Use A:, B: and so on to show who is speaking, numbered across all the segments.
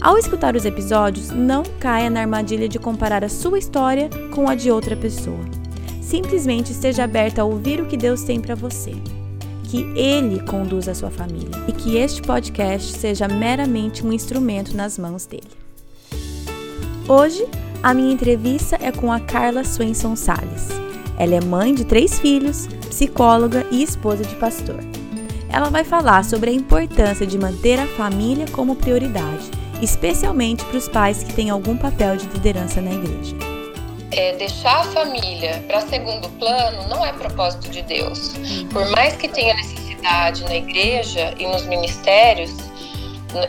A: Ao escutar os episódios, não caia na armadilha de comparar a sua história com a de outra pessoa. Simplesmente esteja aberta a ouvir o que Deus tem para você. Que Ele conduza a sua família e que este podcast seja meramente um instrumento nas mãos dele. Hoje, a minha entrevista é com a Carla Swenson Sales. Ela é mãe de três filhos, psicóloga e esposa de pastor. Ela vai falar sobre a importância de manter a família como prioridade especialmente para os pais que têm algum papel de liderança na igreja.
B: É, deixar a família para segundo plano não é propósito de Deus. Por mais que tenha necessidade na igreja e nos ministérios,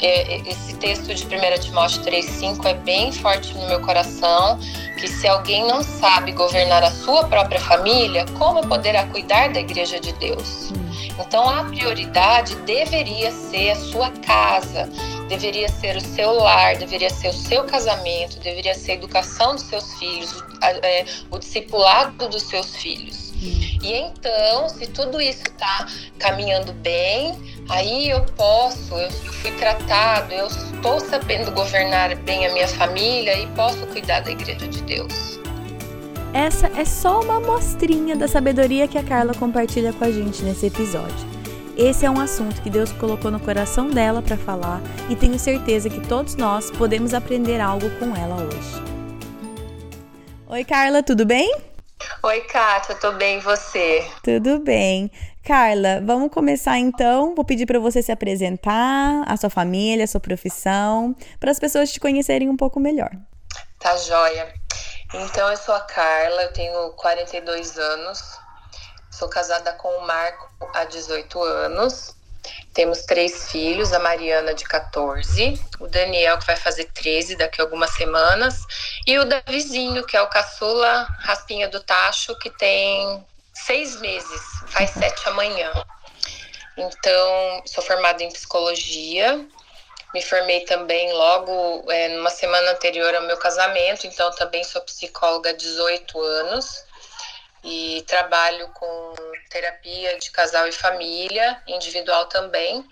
B: é, é, esse texto de 1 Timóteo 3,5 é bem forte no meu coração, que se alguém não sabe governar a sua própria família, como poderá cuidar da igreja de Deus? Então a prioridade deveria ser a sua casa, deveria ser o seu lar, deveria ser o seu casamento, deveria ser a educação dos seus filhos, o, é, o discipulado dos seus filhos. Hum. E então, se tudo isso está caminhando bem, aí eu posso, eu fui tratado, eu estou sabendo governar bem a minha família e posso cuidar da igreja de Deus.
A: Essa é só uma amostrinha da sabedoria que a Carla compartilha com a gente nesse episódio. Esse é um assunto que Deus colocou no coração dela para falar e tenho certeza que todos nós podemos aprender algo com ela hoje. Oi, Carla, tudo bem?
B: Oi, Kátia, tô bem e você?
A: Tudo bem. Carla, vamos começar então. Vou pedir para você se apresentar, a sua família, a sua profissão, para as pessoas te conhecerem um pouco melhor.
B: Tá joia. Então, eu sou a Carla, eu tenho 42 anos, Sou casada com o Marco há 18 anos. Temos três filhos, a Mariana de 14, o Daniel que vai fazer 13 daqui a algumas semanas e o Davizinho, que é o caçula raspinha do tacho, que tem seis meses, faz sete amanhã. Então, sou formada em psicologia, me formei também logo é, numa semana anterior ao meu casamento, então também sou psicóloga há 18 anos e trabalho com terapia de casal e família, individual também,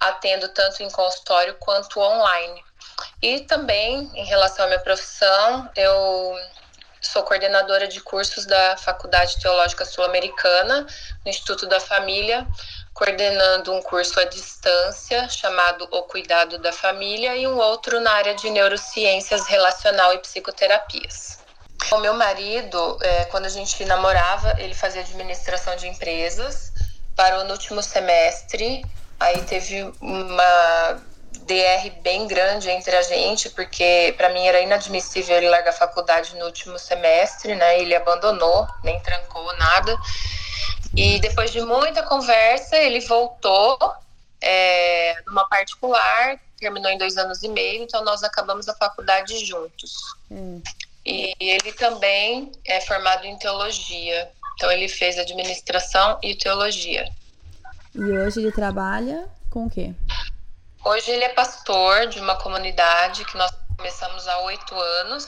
B: atendo tanto em consultório quanto online. E também, em relação à minha profissão, eu sou coordenadora de cursos da Faculdade Teológica Sul-Americana, no Instituto da Família, coordenando um curso à distância chamado O Cuidado da Família e um outro na área de neurociências relacional e psicoterapias. O meu marido, é, quando a gente namorava, ele fazia administração de empresas. Parou no último semestre, aí teve uma DR bem grande entre a gente, porque para mim era inadmissível ele largar a faculdade no último semestre, né? Ele abandonou, nem trancou nada. E depois de muita conversa, ele voltou é, numa particular, terminou em dois anos e meio, então nós acabamos a faculdade juntos. Hum. E ele também é formado em teologia. Então ele fez administração e teologia.
A: E hoje ele trabalha com o quê?
B: Hoje ele é pastor de uma comunidade que nós começamos há oito anos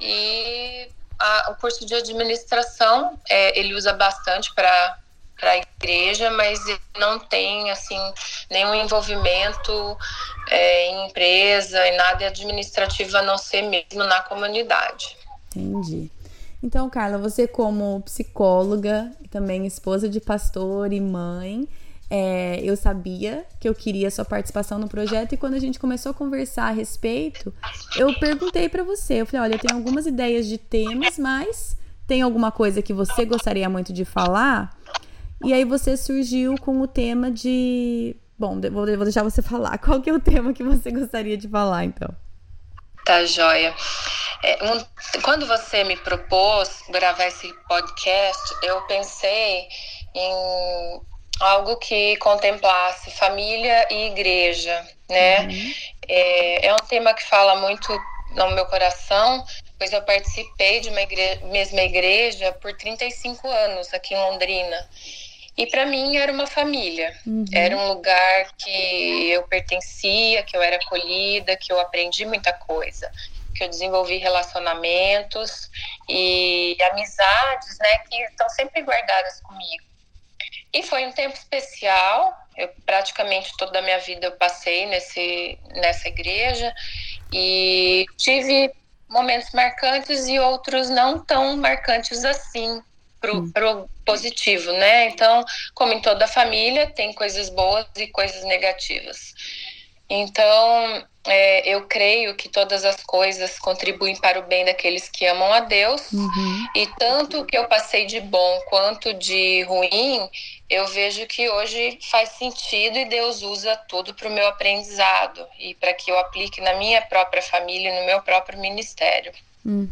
B: e a, o curso de administração é, ele usa bastante para para a igreja, mas ele não tem assim nenhum envolvimento é, em empresa e nada administrativo a não ser mesmo na comunidade.
A: Entendi. Então, Carla, você como psicóloga, também esposa de pastor e mãe, é, eu sabia que eu queria sua participação no projeto e quando a gente começou a conversar a respeito, eu perguntei para você, eu falei, olha, eu tenho algumas ideias de temas, mas tem alguma coisa que você gostaria muito de falar? E aí você surgiu com o tema de. Bom, vou, deixar você falar. Qual que é o tema que você gostaria de falar, então?
B: Tá joia. É, um, quando você me propôs gravar esse podcast, eu pensei em algo que contemplasse família e igreja, né? Uhum. É, é um tema que fala muito no meu coração, pois eu participei de uma igreja, mesma igreja por 35 anos aqui em Londrina. E para mim era uma família, uhum. era um lugar que eu pertencia, que eu era acolhida, que eu aprendi muita coisa, que eu desenvolvi relacionamentos e amizades, né, que estão sempre guardadas comigo. E foi um tempo especial. Eu praticamente toda a minha vida eu passei nesse nessa igreja e tive momentos marcantes e outros não tão marcantes assim pro, hum. pro positivo, né? Então, como em toda família, tem coisas boas e coisas negativas. Então, é, eu creio que todas as coisas contribuem para o bem daqueles que amam a Deus. Uhum. E tanto que eu passei de bom quanto de ruim, eu vejo que hoje faz sentido e Deus usa tudo para o meu aprendizado e para que eu aplique na minha própria família, no meu próprio ministério. Uhum.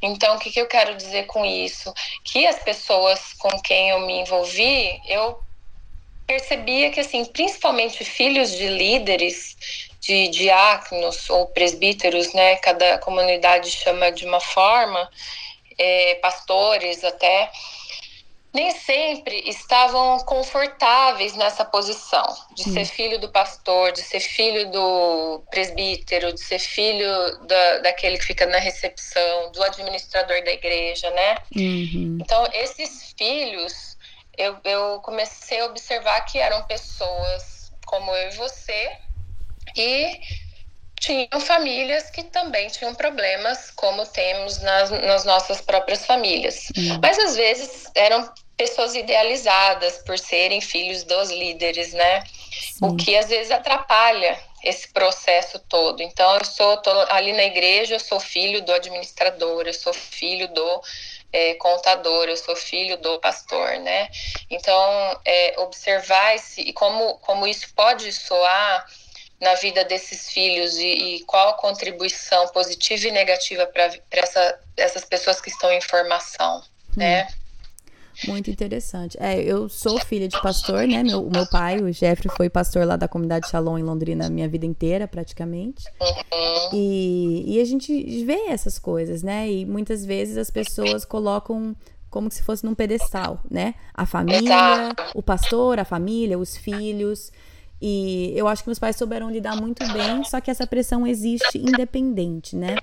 B: Então, o que, que eu quero dizer com isso? Que as pessoas com quem eu me envolvi, eu percebia que, assim, principalmente filhos de líderes, de diáconos ou presbíteros, né? Cada comunidade chama de uma forma, é, pastores até, nem sempre estavam confortáveis nessa posição de ser filho do pastor, de ser filho do presbítero, de ser filho da, daquele que fica na recepção, do administrador da igreja, né? Uhum. Então, esses filhos, eu, eu comecei a observar que eram pessoas como eu e você, e tinham famílias que também tinham problemas, como temos nas, nas nossas próprias famílias. Uhum. Mas às vezes eram pessoas idealizadas por serem filhos dos líderes, né? Sim. O que às vezes atrapalha esse processo todo. Então, eu sou ali na igreja, eu sou filho do administrador, eu sou filho do é, contador, eu sou filho do pastor, né? Então, é, observar esse, e como, como isso pode soar na vida desses filhos e, e qual a contribuição positiva e negativa para essa, essas pessoas que estão em formação, né? hum. né?
A: Muito interessante. É, eu sou filha de pastor, né? Meu, meu pai, o Jeffrey, foi pastor lá da comunidade Shalom em Londrina a minha vida inteira, praticamente. Uhum. E, e a gente vê essas coisas, né? E muitas vezes as pessoas colocam como se fosse num pedestal, né? A família, o pastor, a família, os filhos. E eu acho que meus pais souberam lidar muito bem, só que essa pressão existe independente, né?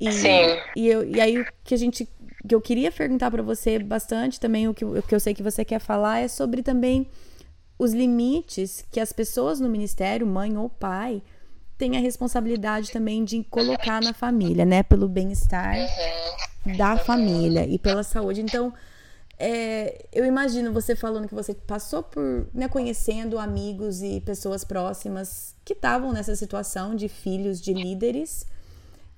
A: E, Sim. E, eu, e aí o que a gente que eu queria perguntar para você bastante também, o que, o que eu sei que você quer falar, é sobre também os limites que as pessoas no ministério, mãe ou pai, têm a responsabilidade também de colocar na família, né? Pelo bem-estar da família e pela saúde. Então, é, eu imagino você falando que você passou por, né, conhecendo amigos e pessoas próximas que estavam nessa situação de filhos de líderes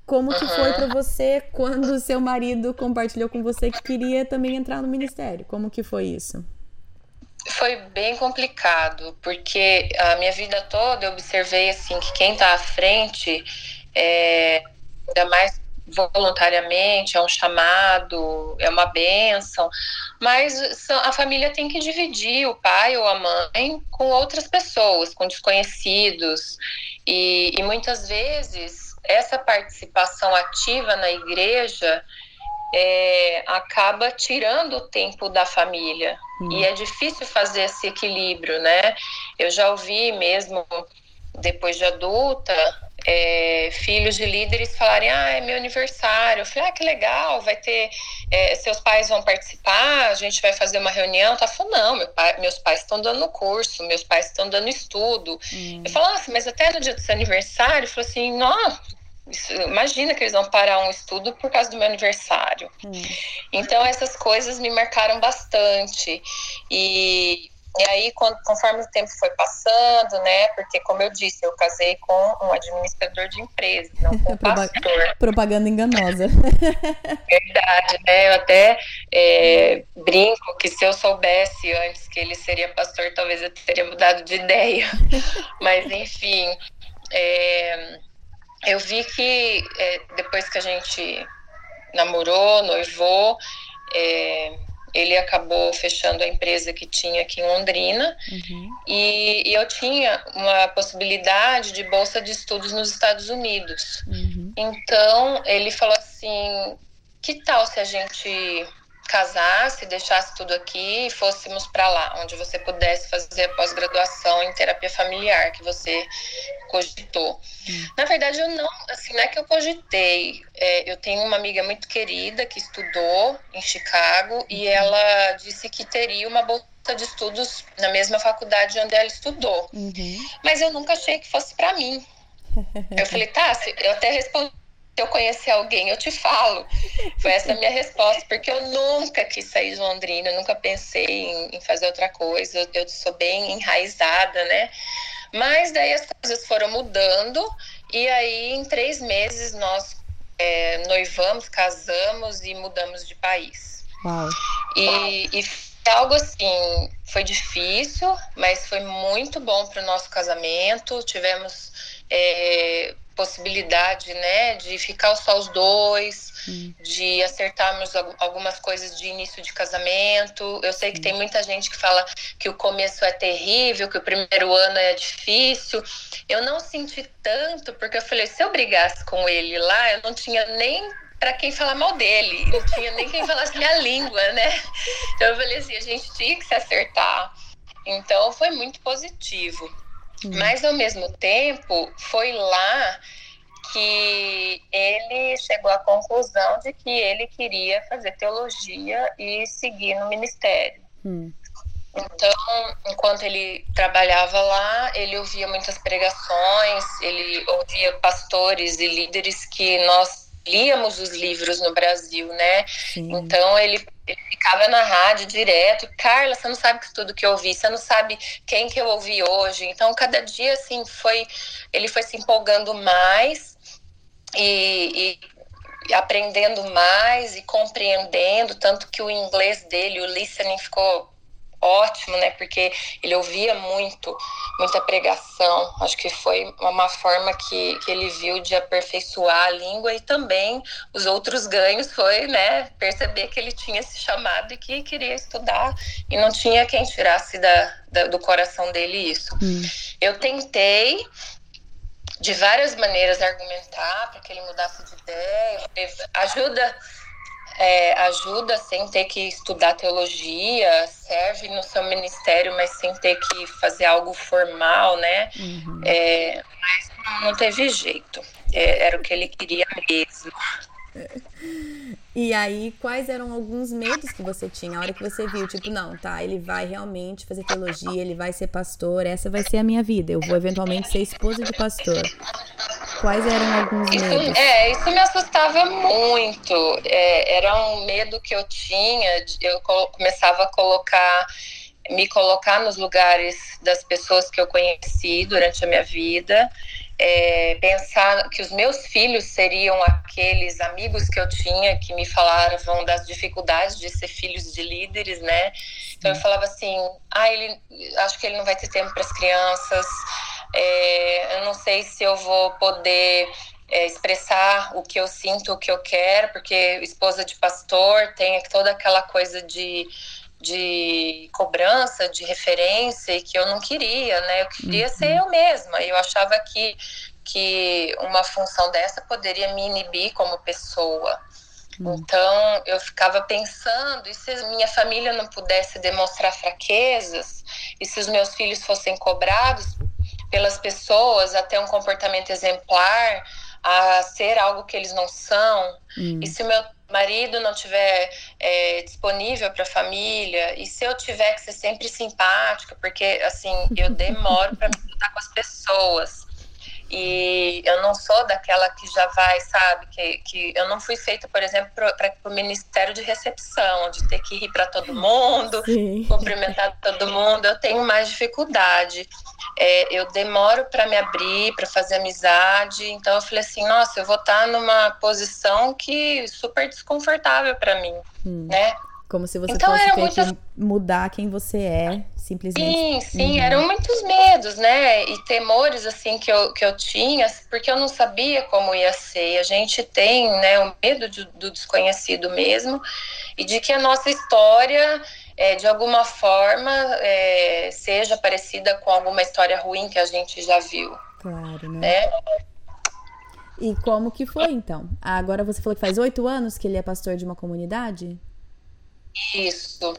A: como que foi para você quando o seu marido compartilhou com você que queria também entrar no ministério? Como que foi isso?
B: Foi bem complicado, porque a minha vida toda eu observei assim que quem está à frente, é, ainda mais voluntariamente, é um chamado, é uma benção, mas a família tem que dividir o pai ou a mãe com outras pessoas, com desconhecidos, e, e muitas vezes essa participação ativa na igreja é, acaba tirando o tempo da família. Hum. E é difícil fazer esse equilíbrio, né? Eu já ouvi mesmo, depois de adulta, é, filhos de líderes falarem: Ah, é meu aniversário. Eu falei: Ah, que legal, vai ter. É, seus pais vão participar, a gente vai fazer uma reunião. Tá falando: Não, meu pai, meus pais estão dando curso, meus pais estão dando estudo. Hum. Eu falo: Nossa, mas até no dia do seu aniversário? Eu falo assim: Não, imagina que eles vão parar um estudo por causa do meu aniversário. Hum. Então essas coisas me marcaram bastante. E, e aí, quando, conforme o tempo foi passando, né? Porque, como eu disse, eu casei com um administrador de empresa, não com um pastor.
A: Propaganda enganosa.
B: Verdade, né? Eu até é, brinco que se eu soubesse antes que ele seria pastor, talvez eu teria mudado de ideia. Mas, enfim. É, eu vi que é, depois que a gente namorou, noivou, é, ele acabou fechando a empresa que tinha aqui em Londrina uhum. e, e, eu tinha uma possibilidade de bolsa de estudos nos Estados Unidos. Uhum. Então ele falou assim: que tal se a gente casasse, deixasse tudo aqui e fôssemos para lá, onde você pudesse fazer a pós-graduação em terapia familiar que você cogitou. Hum. Na verdade, eu não, assim, não é que eu cogitei. É, eu tenho uma amiga muito querida que estudou em Chicago e uhum. ela disse que teria uma bolsa de estudos na mesma faculdade onde ela estudou. Uhum. Mas eu nunca achei que fosse para mim. Eu falei, tá, eu até respondi se eu conhecer alguém, eu te falo. Foi essa a minha resposta, porque eu nunca quis sair de Londrina, eu nunca pensei em, em fazer outra coisa, eu, sou bem enraizada, né? Mas daí as coisas foram mudando, e aí em três meses nós é, noivamos, casamos e mudamos de país. Uau. E, e algo assim, foi difícil, mas foi muito bom para o nosso casamento. Tivemos é, possibilidade, né, de ficar só os dois, hum. de acertarmos algumas coisas de início de casamento. Eu sei que hum. tem muita gente que fala que o começo é terrível, que o primeiro ano é difícil. Eu não senti tanto, porque eu falei, se eu brigasse com ele lá, eu não tinha nem para quem falar mal dele, não tinha nem quem falasse minha língua, né? Então eu falei assim, a gente tinha que se acertar. Então foi muito positivo. Hum. Mas ao mesmo tempo, foi lá que ele chegou à conclusão de que ele queria fazer teologia e seguir no ministério. Hum. Então, enquanto ele trabalhava lá, ele ouvia muitas pregações, ele ouvia pastores e líderes que nós líamos os livros no Brasil, né? Sim. Então ele, ele, ficava na rádio direto. Carla, você não sabe tudo que eu ouvi, você não sabe quem que eu ouvi hoje. Então cada dia assim foi, ele foi se empolgando mais e, e aprendendo mais e compreendendo, tanto que o inglês dele, o listening ficou ótimo, né? Porque ele ouvia muito, muita pregação. Acho que foi uma forma que, que ele viu de aperfeiçoar a língua e também os outros ganhos foi, né? Perceber que ele tinha se chamado e que queria estudar e não tinha quem tirasse da, da do coração dele isso. Hum. Eu tentei de várias maneiras argumentar para que ele mudasse de ideia. Ajuda é, ajuda sem ter que estudar teologia, serve no seu ministério, mas sem ter que fazer algo formal, né? Uhum. É, mas não teve jeito. É, era o que ele queria mesmo.
A: E aí, quais eram alguns medos que você tinha? A hora que você viu, tipo, não, tá, ele vai realmente fazer teologia, ele vai ser pastor, essa vai ser a minha vida, eu vou eventualmente ser esposa de pastor. Quais eram alguns
B: isso,
A: medos?
B: É, isso me assustava muito. É, era um medo que eu tinha, eu começava a colocar, me colocar nos lugares das pessoas que eu conheci durante a minha vida é, pensar que os meus filhos seriam aqueles amigos que eu tinha que me falavam das dificuldades de ser filhos de líderes, né? Então eu falava assim, ah, ele, acho que ele não vai ter tempo para as crianças, é, eu não sei se eu vou poder é, expressar o que eu sinto, o que eu quero, porque esposa de pastor tem toda aquela coisa de de cobrança, de referência, e que eu não queria, né? Eu queria uhum. ser eu mesma. Eu achava que, que uma função dessa poderia me inibir como pessoa. Uhum. Então eu ficava pensando, e se minha família não pudesse demonstrar fraquezas, e se os meus filhos fossem cobrados pelas pessoas até um comportamento exemplar, a ser algo que eles não são, uhum. e se o meu marido não tiver é, disponível para a família e se eu tiver que ser sempre simpática, porque assim eu demoro para me juntar com as pessoas e eu não sou daquela que já vai, sabe, que, que eu não fui feita, por exemplo, para o Ministério de Recepção, de ter que ir para todo mundo, Sim. cumprimentar todo mundo, eu tenho mais dificuldade é, eu demoro para me abrir, para fazer amizade. Então eu falei assim, nossa, eu vou estar tá numa posição que super desconfortável para mim, hum. né?
A: Como se você então, fosse que mudar quem você é, simplesmente.
B: Sim, sim, uhum. eram muitos medos, né? E temores, assim, que eu, que eu tinha, porque eu não sabia como ia ser. A gente tem, né, o medo de, do desconhecido mesmo, e de que a nossa história é, de alguma forma é, seja parecida com alguma história ruim que a gente já viu.
A: Claro, né? né? E como que foi então? Agora você falou que faz oito anos que ele é pastor de uma comunidade?
B: Isso.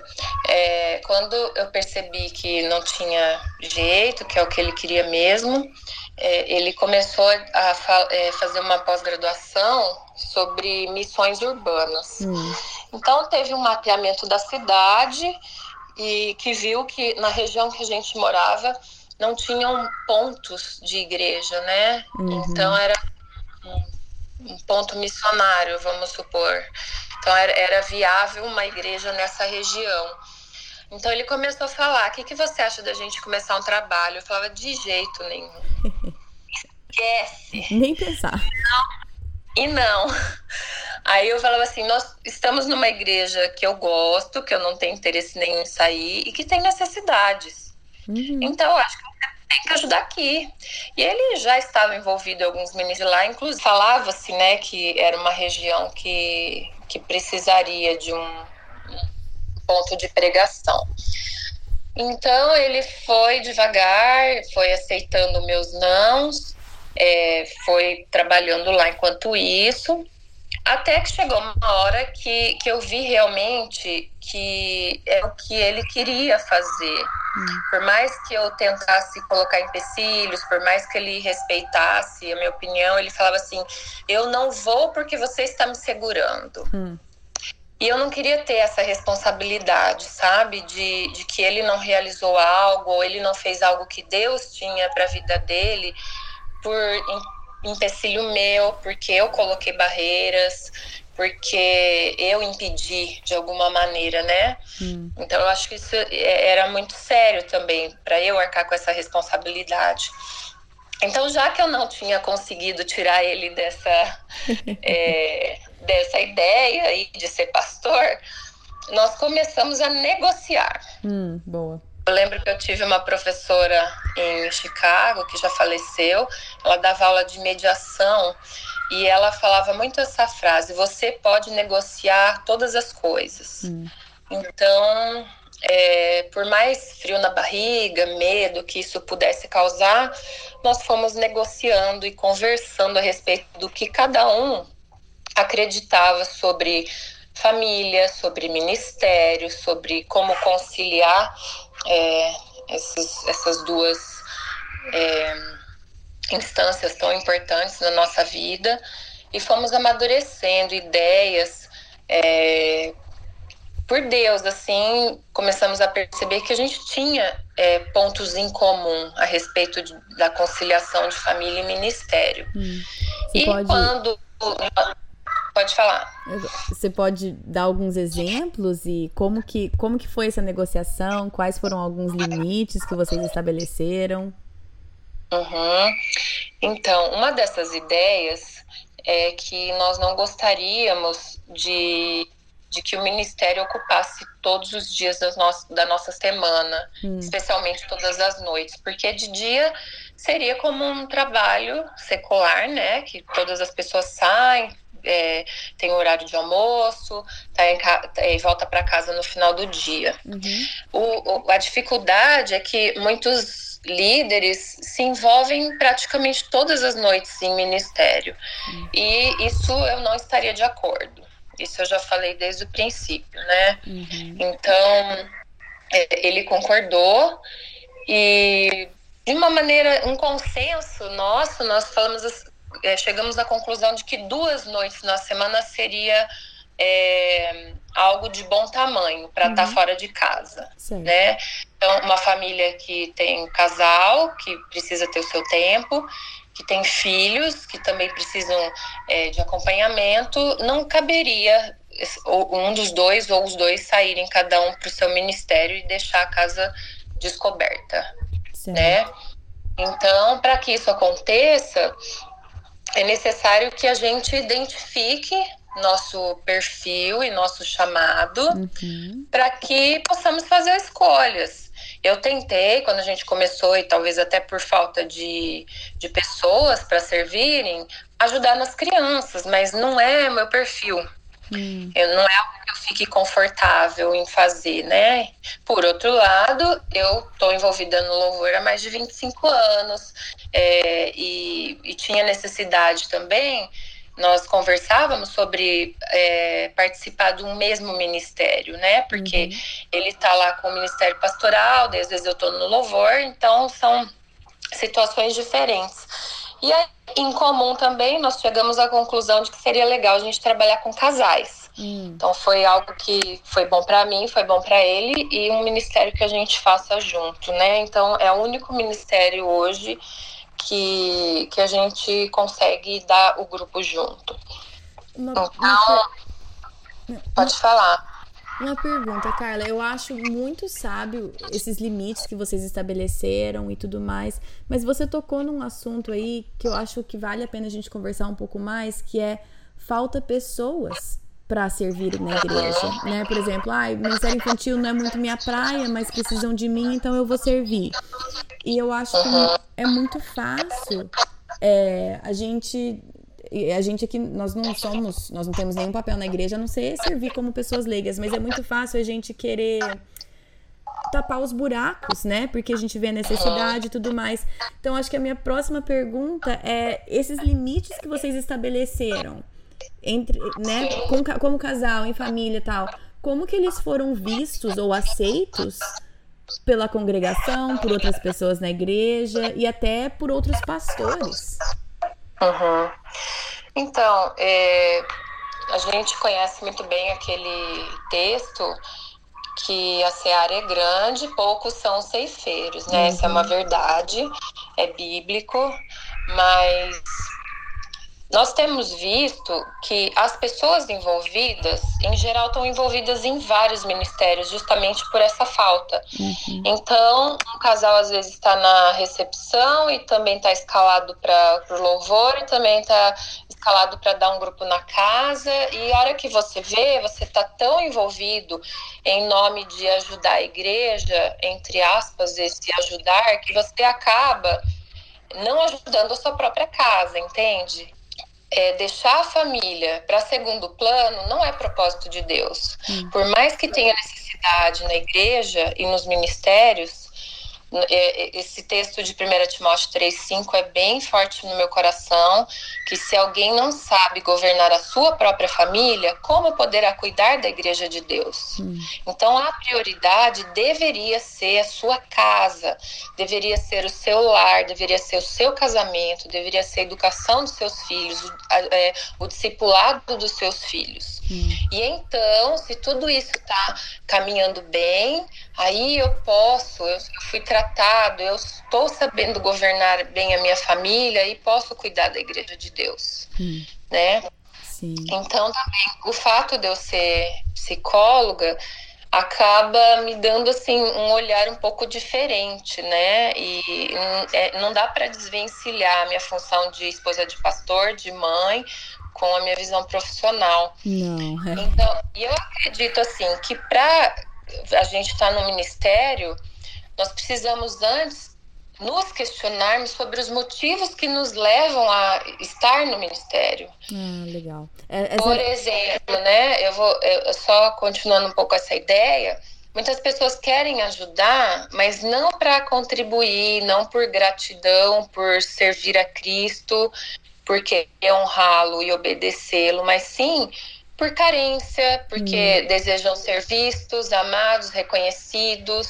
B: É, quando eu percebi que não tinha jeito, que é o que ele queria mesmo, é, ele começou a fa é, fazer uma pós-graduação sobre missões urbanas. Hum. Então teve um mapeamento da cidade e que viu que na região que a gente morava não tinham pontos de igreja, né? Uhum. Então era um, um ponto missionário, vamos supor. Então era, era viável uma igreja nessa região. Então ele começou a falar: o que, que você acha da gente começar um trabalho? Eu falava: de jeito nenhum. Esquece.
A: Nem pensar.
B: Não. E não. Aí eu falava assim: nós estamos numa igreja que eu gosto, que eu não tenho interesse nenhum em sair e que tem necessidades. Uhum. Então eu acho que tem que ajudar aqui. E ele já estava envolvido em alguns ministérios lá, inclusive falava-se, né, que era uma região que que precisaria de um, ponto de pregação. Então ele foi devagar, foi aceitando meus nãos, é, foi trabalhando lá enquanto isso, até que chegou uma hora que, que eu vi realmente que é o que ele queria fazer. Hum. Por mais que eu tentasse colocar empecilhos, por mais que ele respeitasse a minha opinião, ele falava assim: eu não vou porque você está me segurando. Hum. E eu não queria ter essa responsabilidade, sabe? De, de que ele não realizou algo, ou ele não fez algo que Deus tinha para a vida dele, por empecilho meu, porque eu coloquei barreiras, porque eu impedi de alguma maneira, né? Hum. Então eu acho que isso é, era muito sério também para eu arcar com essa responsabilidade. Então, já que eu não tinha conseguido tirar ele dessa, é, dessa ideia aí de ser pastor, nós começamos a negociar.
A: Hum, boa.
B: Eu lembro que eu tive uma professora em Chicago que já faleceu. Ela dava aula de mediação e ela falava muito essa frase: você pode negociar todas as coisas. Hum. Então, é, por mais frio na barriga, medo que isso pudesse causar, nós fomos negociando e conversando a respeito do que cada um acreditava sobre família, sobre ministério, sobre como conciliar é, esses, essas duas é, instâncias tão importantes na nossa vida e fomos amadurecendo ideias. É, por Deus, assim, começamos a perceber que a gente tinha é, pontos em comum a respeito de, da conciliação de família e ministério. Hum. e pode... quando Pode falar.
A: Você pode dar alguns exemplos e como que, como que foi essa negociação? Quais foram alguns limites que vocês estabeleceram?
B: Uhum. Então, uma dessas ideias é que nós não gostaríamos de, de que o ministério ocupasse todos os dias das no da nossa semana, hum. especialmente todas as noites, porque de dia seria como um trabalho secular, né? Que todas as pessoas saem, é, tem horário de almoço, tá em, é, volta para casa no final do dia. Uhum. O, o, a dificuldade é que muitos líderes se envolvem praticamente todas as noites em ministério. Uhum. E isso eu não estaria de acordo. Isso eu já falei desde o princípio, né? Uhum. Então, é, ele concordou e de uma maneira, um consenso nosso, nós falamos é, chegamos à conclusão de que duas noites na semana seria é, algo de bom tamanho para estar tá uhum. tá fora de casa, Sim. né? Então, uma família que tem um casal, que precisa ter o seu tempo, que tem filhos, que também precisam é, de acompanhamento, não caberia um dos dois ou os dois saírem cada um para o seu ministério e deixar a casa descoberta, Sim. né? Então, para que isso aconteça, é necessário que a gente identifique nosso perfil e nosso chamado uhum. para que possamos fazer escolhas. Eu tentei, quando a gente começou, e talvez até por falta de, de pessoas para servirem, ajudar nas crianças, mas não é meu perfil. Hum. Eu, não é algo que eu fique confortável em fazer, né? Por outro lado, eu estou envolvida no louvor há mais de 25 anos é, e, e tinha necessidade também nós conversávamos sobre é, participar de um mesmo ministério, né? Porque uhum. ele está lá com o ministério pastoral, às vezes eu estou no louvor, então são situações diferentes. E aí, em comum também, nós chegamos à conclusão de que seria legal a gente trabalhar com casais. Hum. Então foi algo que foi bom para mim, foi bom para ele e um ministério que a gente faça junto, né? Então é o único ministério hoje que, que a gente consegue dar o grupo junto. Uma, então, uma... pode falar.
A: Uma pergunta, Carla. Eu acho muito sábio esses limites que vocês estabeleceram e tudo mais, mas você tocou num assunto aí que eu acho que vale a pena a gente conversar um pouco mais, que é falta pessoas para servir na igreja, né? Por exemplo, ah, ministério infantil não é muito minha praia, mas precisam de mim, então eu vou servir. E eu acho que é muito fácil é, a gente a gente aqui, nós não somos, nós não temos nenhum papel na igreja a não ser servir como pessoas leigas, mas é muito fácil a gente querer tapar os buracos, né? Porque a gente vê a necessidade e tudo mais. Então, acho que a minha próxima pergunta é: esses limites que vocês estabeleceram entre, né, com, como casal, em família e tal, como que eles foram vistos ou aceitos pela congregação, por outras pessoas na igreja e até por outros pastores?
B: Uhum. Então, é, a gente conhece muito bem aquele texto que a seara é grande, poucos são ceifeiros, né? Uhum. Essa é uma uhum. verdade, é bíblico, mas nós temos visto que as pessoas envolvidas, em geral, estão envolvidas em vários ministérios, justamente por essa falta. Uhum. Então, um casal às vezes está na recepção e também está escalado para o louvor e também está escalado para dar um grupo na casa. E a hora que você vê, você está tão envolvido em nome de ajudar a igreja, entre aspas, esse ajudar, que você acaba não ajudando a sua própria casa, entende? É, deixar a família para segundo plano não é propósito de Deus. Hum. Por mais que tenha necessidade na igreja e nos ministérios, esse texto de 1 Timóteo 3,5 é bem forte no meu coração, que se alguém não sabe governar a sua própria família, como poderá cuidar da igreja de Deus? Hum. Então a prioridade deveria ser a sua casa, deveria ser o seu lar, deveria ser o seu casamento, deveria ser a educação dos seus filhos, o, é, o discipulado dos seus filhos. Hum. E então, se tudo isso está caminhando bem, aí eu posso, eu, eu fui tratado, eu estou sabendo governar bem a minha família e posso cuidar da igreja de Deus, hum. né? Sim. Então também o fato de eu ser psicóloga acaba me dando assim um olhar um pouco diferente, né? E é, não dá para desvencilhar a minha função de esposa de pastor, de mãe, com a minha visão profissional.
A: Não.
B: É. Então, eu acredito assim que para a gente estar tá no ministério, nós precisamos antes nos questionarmos sobre os motivos que nos levam a estar no ministério.
A: Ah, legal.
B: É, é... Por exemplo, né? Eu vou eu, só continuando um pouco essa ideia. Muitas pessoas querem ajudar, mas não para contribuir, não por gratidão, por servir a Cristo, porque honrá-lo e obedecê-lo, mas sim por carência, porque hum. desejam ser vistos, amados, reconhecidos.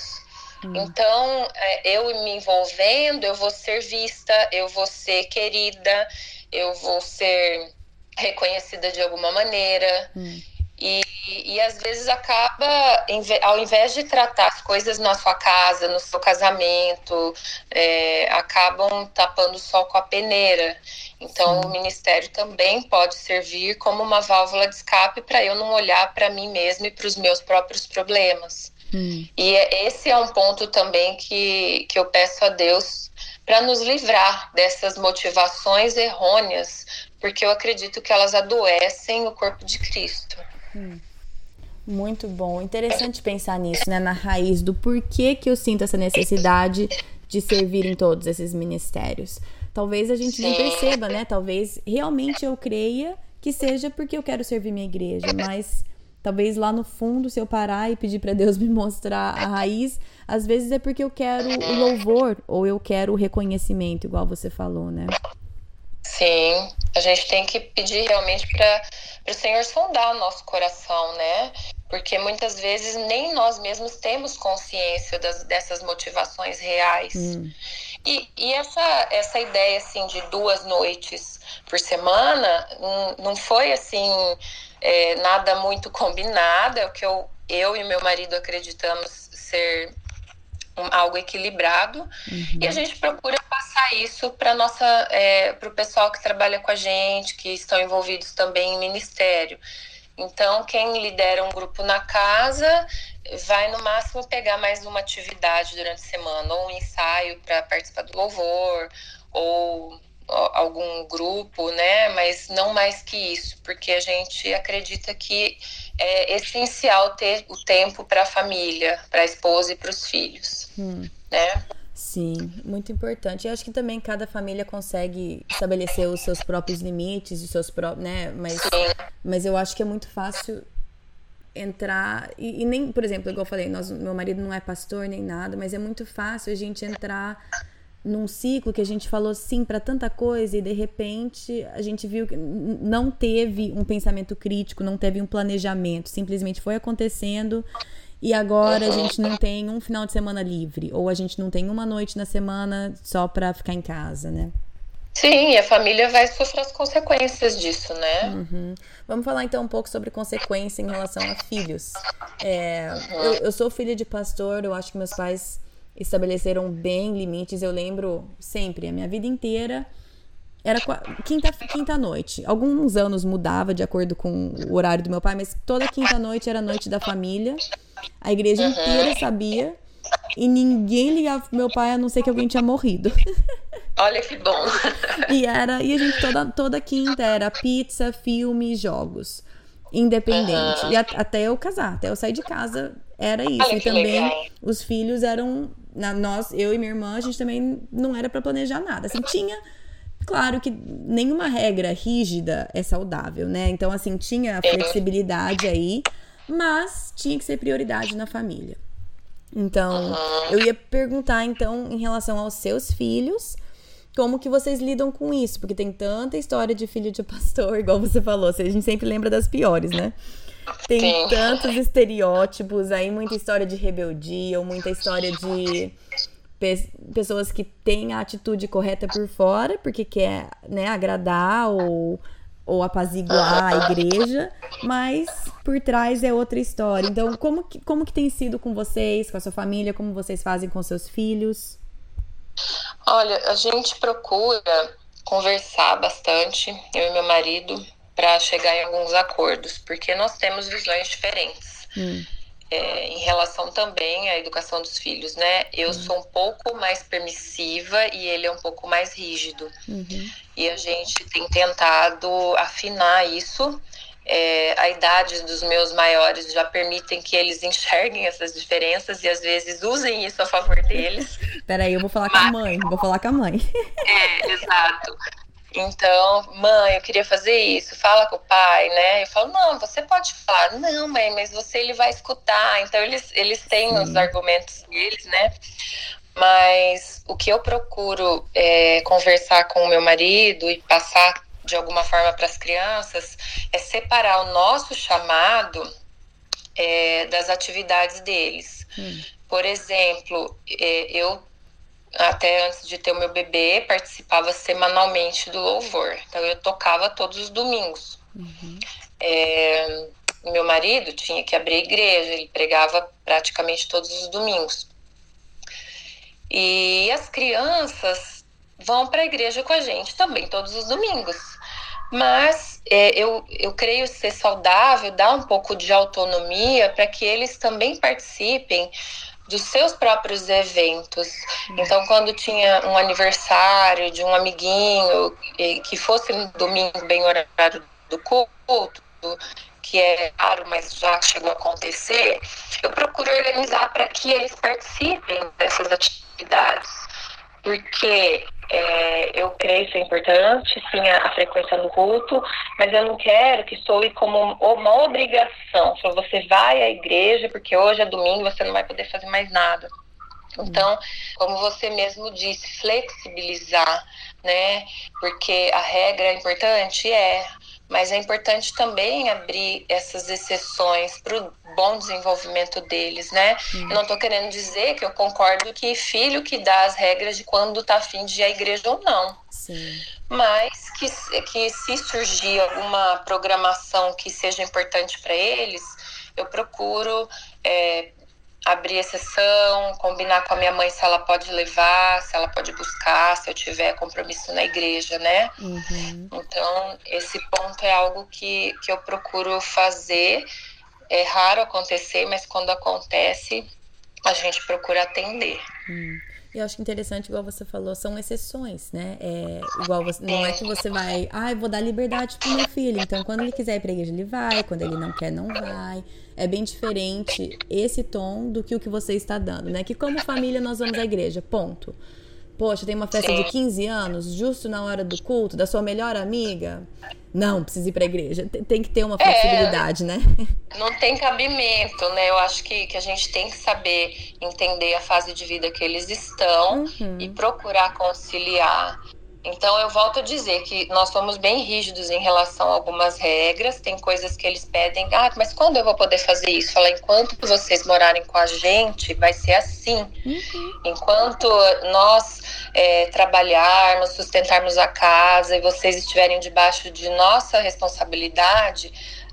B: Hum. Então, é, eu me envolvendo, eu vou ser vista, eu vou ser querida, eu vou ser reconhecida de alguma maneira. Hum. E, e às vezes acaba, ao invés de tratar as coisas na sua casa, no seu casamento, é, acabam tapando o sol com a peneira. Então, o ministério também pode servir como uma válvula de escape para eu não olhar para mim mesma e para os meus próprios problemas. Hum. E é, esse é um ponto também que, que eu peço a Deus para nos livrar dessas motivações errôneas, porque eu acredito que elas adoecem o corpo de Cristo. Hum.
A: Muito bom. Interessante pensar nisso, né? Na raiz do porquê que eu sinto essa necessidade de servir em todos esses ministérios. Talvez a gente Sim. nem perceba, né? Talvez realmente eu creia que seja porque eu quero servir minha igreja, mas talvez lá no fundo, se eu parar e pedir para Deus me mostrar a raiz, às vezes é porque eu quero o louvor ou eu quero o reconhecimento, igual você falou, né?
B: Sim, a gente tem que pedir realmente para o Senhor sondar o nosso coração, né? Porque muitas vezes nem nós mesmos temos consciência das, dessas motivações reais. Hum. E, e, essa, essa ideia assim de duas noites por semana não foi assim é, nada muito combinado, é o que eu, eu e meu marido acreditamos ser um, algo equilibrado uhum. e a gente procura passar isso para nossa é, para o pessoal que trabalha com a gente que estão envolvidos também em ministério então quem lidera um grupo na casa vai no máximo pegar mais uma atividade durante a semana ou um ensaio para participar do louvor ou algum grupo, né? Mas não mais que isso, porque a gente acredita que é essencial ter o tempo para a família, para a esposa e para os filhos, hum. né?
A: Sim, muito importante. Eu acho que também cada família consegue estabelecer os seus próprios limites, os seus próprios, né? Mas, mas eu acho que é muito fácil entrar e, e, nem, por exemplo, igual eu falei, nós, meu marido não é pastor nem nada, mas é muito fácil a gente entrar num ciclo que a gente falou sim para tanta coisa e de repente a gente viu que não teve um pensamento crítico, não teve um planejamento, simplesmente foi acontecendo e agora a gente não tem um final de semana livre ou a gente não tem uma noite na semana só para ficar em casa, né?
B: Sim, a família vai sofrer as consequências disso, né?
A: Uhum. Vamos falar então um pouco sobre consequência em relação a filhos. É, uhum. eu, eu sou filha de pastor, eu acho que meus pais estabeleceram bem limites. Eu lembro sempre, a minha vida inteira era quinta, quinta noite. Alguns anos mudava de acordo com o horário do meu pai, mas toda quinta noite era noite da família. A igreja uhum. inteira sabia e ninguém ligava pro meu pai a não ser que alguém tinha morrido.
B: Olha que bom.
A: e era e a gente toda toda quinta era pizza, filme, jogos. Independente. Uhum. E a, até eu casar, até eu sair de casa, era isso. Olha e também legal. os filhos eram na, nós, eu e minha irmã, a gente também não era para planejar nada. Assim, tinha. Claro que nenhuma regra rígida é saudável, né? Então, assim, tinha flexibilidade aí, mas tinha que ser prioridade na família. Então, eu ia perguntar, então, em relação aos seus filhos, como que vocês lidam com isso? Porque tem tanta história de filho de pastor, igual você falou, a gente sempre lembra das piores, né? Tem Sim. tantos estereótipos aí, muita história de rebeldia, ou muita história de pe pessoas que têm a atitude correta por fora, porque quer né, agradar ou, ou apaziguar a igreja, mas por trás é outra história. Então, como que, como que tem sido com vocês, com a sua família, como vocês fazem com seus filhos?
B: Olha, a gente procura conversar bastante, eu e meu marido, para chegar em alguns acordos, porque nós temos visões diferentes. Hum. É, em relação também à educação dos filhos, né? Eu uhum. sou um pouco mais permissiva e ele é um pouco mais rígido. Uhum. E a gente tem tentado afinar isso. É, a idade dos meus maiores já permitem que eles enxerguem essas diferenças e às vezes usem isso a favor deles.
A: Peraí, eu vou falar Mas... com a mãe, vou falar com a mãe.
B: É, exato. Então, mãe, eu queria fazer isso, fala com o pai, né? Eu falo, não, você pode falar. Não, mãe, mas você ele vai escutar. Então, eles, eles têm Sim. os argumentos deles, né? Mas o que eu procuro é conversar com o meu marido e passar de alguma forma para as crianças é separar o nosso chamado é, das atividades deles. Hum. Por exemplo, é, eu até antes de ter o meu bebê, participava semanalmente do louvor. Então eu tocava todos os domingos. Uhum. É, meu marido tinha que abrir a igreja, ele pregava praticamente todos os domingos. E as crianças vão para a igreja com a gente também todos os domingos. Mas é, eu, eu creio ser saudável dar um pouco de autonomia para que eles também participem dos seus próprios eventos. Então, quando tinha um aniversário de um amiguinho que fosse no domingo bem horário do culto, que é raro, mas já chegou a acontecer, eu procuro organizar para que eles participem dessas atividades. Porque é, eu creio ser importante, sim, a, a, frequência no culto, mas eu não quero que soe como uma obrigação. Se você vai à igreja, porque hoje é domingo, você não vai poder fazer mais nada. Então, como você mesmo disse, flexibilizar, né? Porque a regra é importante, é, mas é importante também abrir essas exceções para o bom desenvolvimento deles, né? Uhum. Eu não estou querendo dizer que eu concordo que filho que dá as regras de quando está afim de ir à igreja ou não. Sim. Mas que, que se surgir alguma programação que seja importante para eles, eu procuro é, abrir exceção, combinar com a minha mãe se ela pode levar, se ela pode buscar, se eu tiver compromisso na igreja, né? Uhum. Então, esse ponto é algo que, que eu procuro fazer. É raro acontecer, mas quando acontece, a gente procura atender.
A: Hum. Eu acho interessante, igual você falou, são exceções, né? É, igual você, não é que você vai, ah, eu vou dar liberdade pro meu filho. Então, quando ele quiser ir pra igreja, ele vai. Quando ele não quer, não vai. É bem diferente esse tom do que o que você está dando, né? Que como família nós vamos à igreja, ponto. Poxa, tem uma festa Sim. de 15 anos, justo na hora do culto, da sua melhor amiga. Não, precisa ir para a igreja. Tem que ter uma flexibilidade, é, né?
B: Não tem cabimento, né? Eu acho que, que a gente tem que saber entender a fase de vida que eles estão uhum. e procurar conciliar então, eu volto a dizer que nós somos bem rígidos em relação a algumas regras. Tem coisas que eles pedem, ah, mas quando eu vou poder fazer isso? Fala, enquanto vocês morarem com a gente, vai ser assim. Uhum. Enquanto nós é, trabalharmos, sustentarmos a casa e vocês estiverem debaixo de nossa responsabilidade,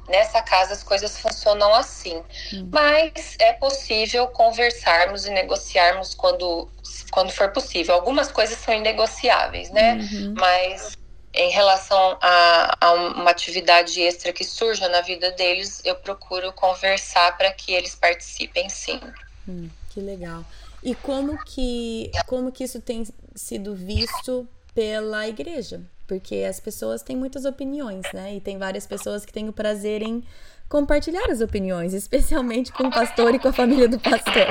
B: nessa casa as coisas funcionam assim. Uhum. Mas é possível conversarmos e negociarmos quando quando for possível. Algumas coisas são inegociáveis, né? Uhum. Mas em relação a, a, uma atividade extra que surja na vida deles, eu procuro conversar para que eles participem sim.
A: Hum, que legal. E como que, como que isso tem sido visto pela igreja? Porque as pessoas têm muitas opiniões, né? E tem várias pessoas que têm o prazer em compartilhar as opiniões, especialmente com o pastor e com a família do pastor.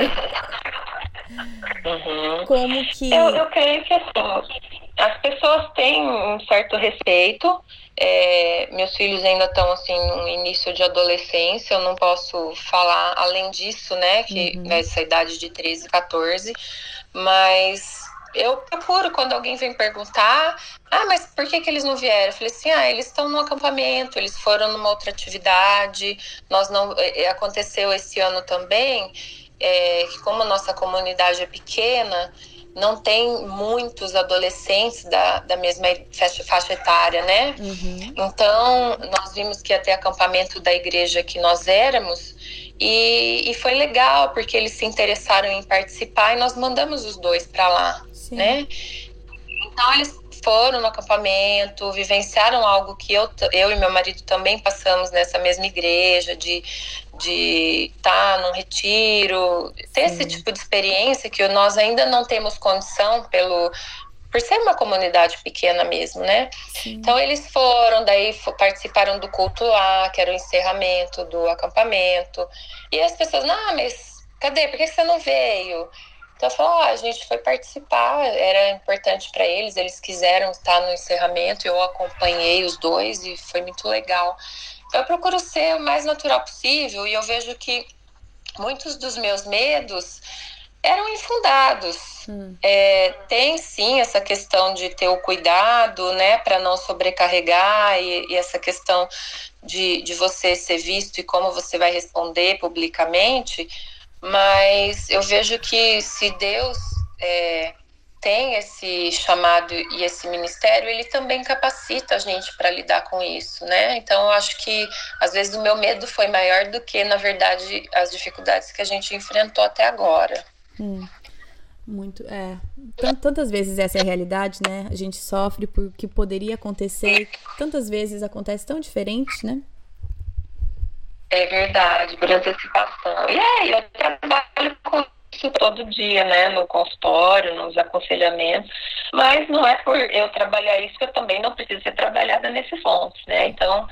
B: Uhum. Como que. Eu, eu creio que assim, as pessoas têm um certo respeito. É, meus filhos ainda estão assim no início de adolescência, eu não posso falar além disso, né? Que uhum. nessa idade de 13, 14, mas eu procuro quando alguém vem perguntar, ah, mas por que, que eles não vieram? Eu falei assim, ah, eles estão no acampamento, eles foram numa outra atividade, nós não é, é, aconteceu esse ano também é, que como a nossa comunidade é pequena, não tem muitos adolescentes da, da mesma faixa, faixa etária, né? Uhum. Então, nós vimos que ia ter acampamento da igreja que nós éramos e, e foi legal, porque eles se interessaram em participar e nós mandamos os dois para lá, Sim. né? Então, eles foram no acampamento, vivenciaram algo que eu, eu e meu marido também passamos nessa mesma igreja, de de estar tá num retiro, ter Sim. esse tipo de experiência que nós ainda não temos condição pelo por ser uma comunidade pequena mesmo, né? Sim. Então eles foram, daí participaram do culto lá, que era o encerramento do acampamento. E as pessoas, não, mas cadê? Por que você não veio? Então eu falo, oh, a gente foi participar, era importante para eles, eles quiseram estar no encerramento, eu acompanhei os dois e foi muito legal. Então eu procuro ser o mais natural possível e eu vejo que muitos dos meus medos eram infundados. Hum. É, tem sim essa questão de ter o cuidado, né, para não sobrecarregar e, e, essa questão de, de você ser visto e como você vai responder publicamente, mas eu vejo que se Deus é, tem esse chamado e esse ministério, ele também capacita a gente para lidar com isso, né? Então eu acho que às vezes o meu medo foi maior do que, na verdade, as dificuldades que a gente enfrentou até agora.
A: Hum, muito, é. Tantas vezes essa é a realidade, né? A gente sofre por que poderia acontecer, tantas vezes acontece tão diferente, né?
B: É verdade, por antecipação. E aí, eu trabalho com isso todo dia, né, no consultório, nos aconselhamentos, mas não é por eu trabalhar isso que eu também não preciso ser trabalhada nesses pontos, né? Então,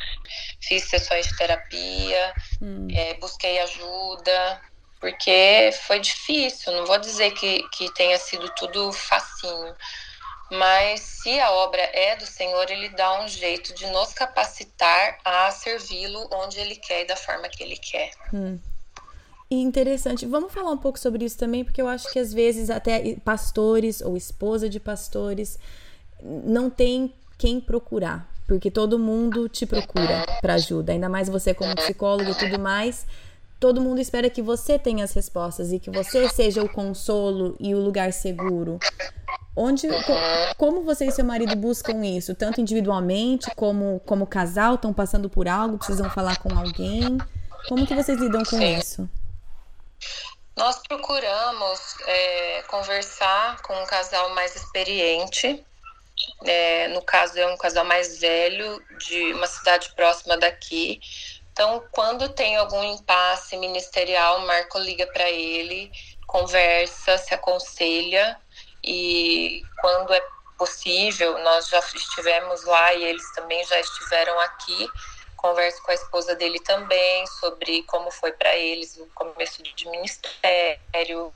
B: fiz sessões de terapia, hum. é, busquei ajuda, porque foi difícil. Não vou dizer que, que tenha sido tudo facinho, mas se a obra é do Senhor, ele dá um jeito de nos capacitar a servi-lo onde ele quer e da forma que ele quer.
A: Hum. Interessante, vamos falar um pouco sobre isso também, porque eu acho que às vezes até pastores ou esposa de pastores não tem quem procurar, porque todo mundo te procura para ajuda, ainda mais você como psicólogo e tudo mais. Todo mundo espera que você tenha as respostas e que você seja o consolo e o lugar seguro. Onde, como você e seu marido buscam isso? Tanto individualmente como como casal, estão passando por algo, precisam falar com alguém? Como que vocês lidam com Sim. isso?
B: Nós procuramos é, conversar com um casal mais experiente. É, no caso, é um casal mais velho, de uma cidade próxima daqui. Então, quando tem algum impasse ministerial, o Marco liga para ele, conversa, se aconselha e quando é possível, nós já estivemos lá e eles também já estiveram aqui. Converso com a esposa dele também sobre como foi para eles o começo de ministério,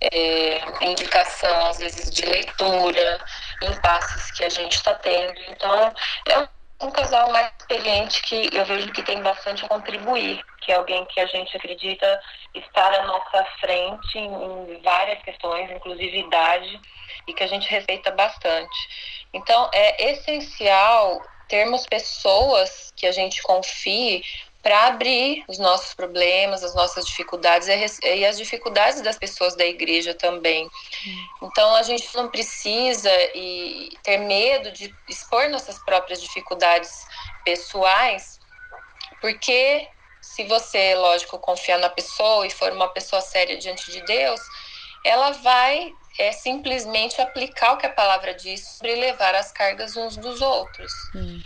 B: é, indicação, às vezes, de leitura, impasses que a gente está tendo. Então, é um casal mais experiente que eu vejo que tem bastante a contribuir, que é alguém que a gente acredita estar à nossa frente em, várias questões, inclusive idade, e que a gente respeita bastante. Então, é essencial termos pessoas que a gente confie para abrir os nossos problemas, as nossas dificuldades e as dificuldades das pessoas da igreja também. Então a gente não precisa e ter medo de expor nossas próprias dificuldades pessoais, porque se você, lógico, confiar na pessoa e for uma pessoa séria diante de Deus, ela vai é, simplesmente aplicar o que a palavra diz sobre levar as cargas uns dos outros. Hum.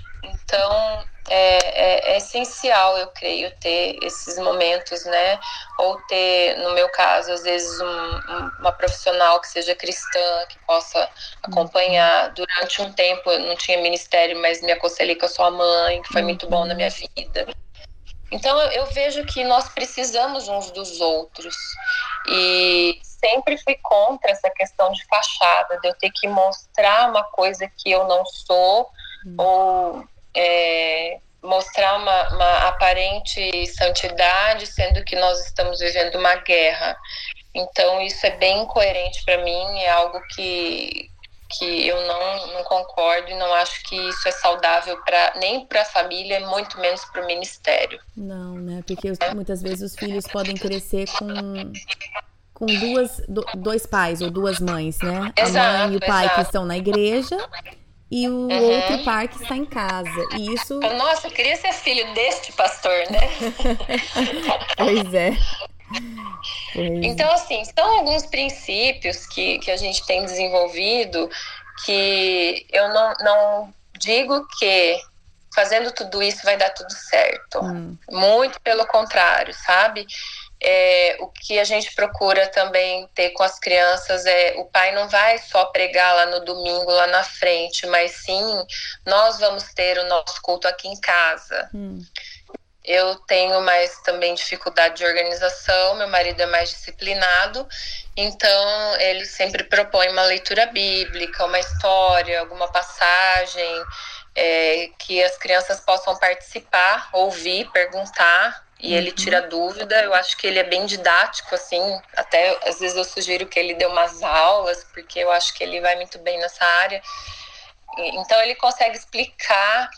B: Então, é, é, é, essencial, eu creio, ter esses momentos, né? Ou ter, no meu caso, às vezes, um, um, uma profissional que seja cristã, que possa acompanhar. Uhum. Durante um tempo, eu não tinha ministério, mas me aconselhei com a sua mãe, que foi muito bom na minha uhum. vida. Então, eu, eu vejo que nós precisamos uns dos outros. E sempre fui contra essa questão de fachada, de eu ter que mostrar uma coisa que eu não sou, hum. ou é, mostrar uma, uma aparente santidade, sendo que nós estamos vivendo uma guerra. Então, isso é bem incoerente para mim, é algo que, que eu não, não concordo e não acho que isso é saudável para nem para a família, muito menos para o ministério.
A: Não, né? Porque muitas vezes os filhos podem crescer com com duas, dois pais ou duas mães, né? Exato, a mãe e o pai exato. que estão na igreja e o uhum. outro pai que está em casa. E isso.
B: Nossa, eu queria ser filho deste pastor, né?
A: pois é.
B: Pois então, assim, são alguns princípios que, que a gente tem desenvolvido que eu não, não digo que fazendo tudo isso vai dar tudo certo. Hum. Muito pelo contrário, sabe? É, o que a gente procura também ter com as crianças é o pai não vai só pregar lá no domingo, lá na frente, mas sim nós vamos ter o nosso culto aqui em casa. Hum. Eu tenho mais também dificuldade de organização, meu marido é mais disciplinado, então ele sempre propõe uma leitura bíblica, uma história, alguma passagem é, que as crianças possam participar, ouvir, perguntar e ele uhum. tira dúvida. Eu acho que ele é bem didático, assim. Até às vezes eu sugiro que ele dê umas aulas, porque eu acho que ele vai muito bem nessa área. Então ele consegue explicar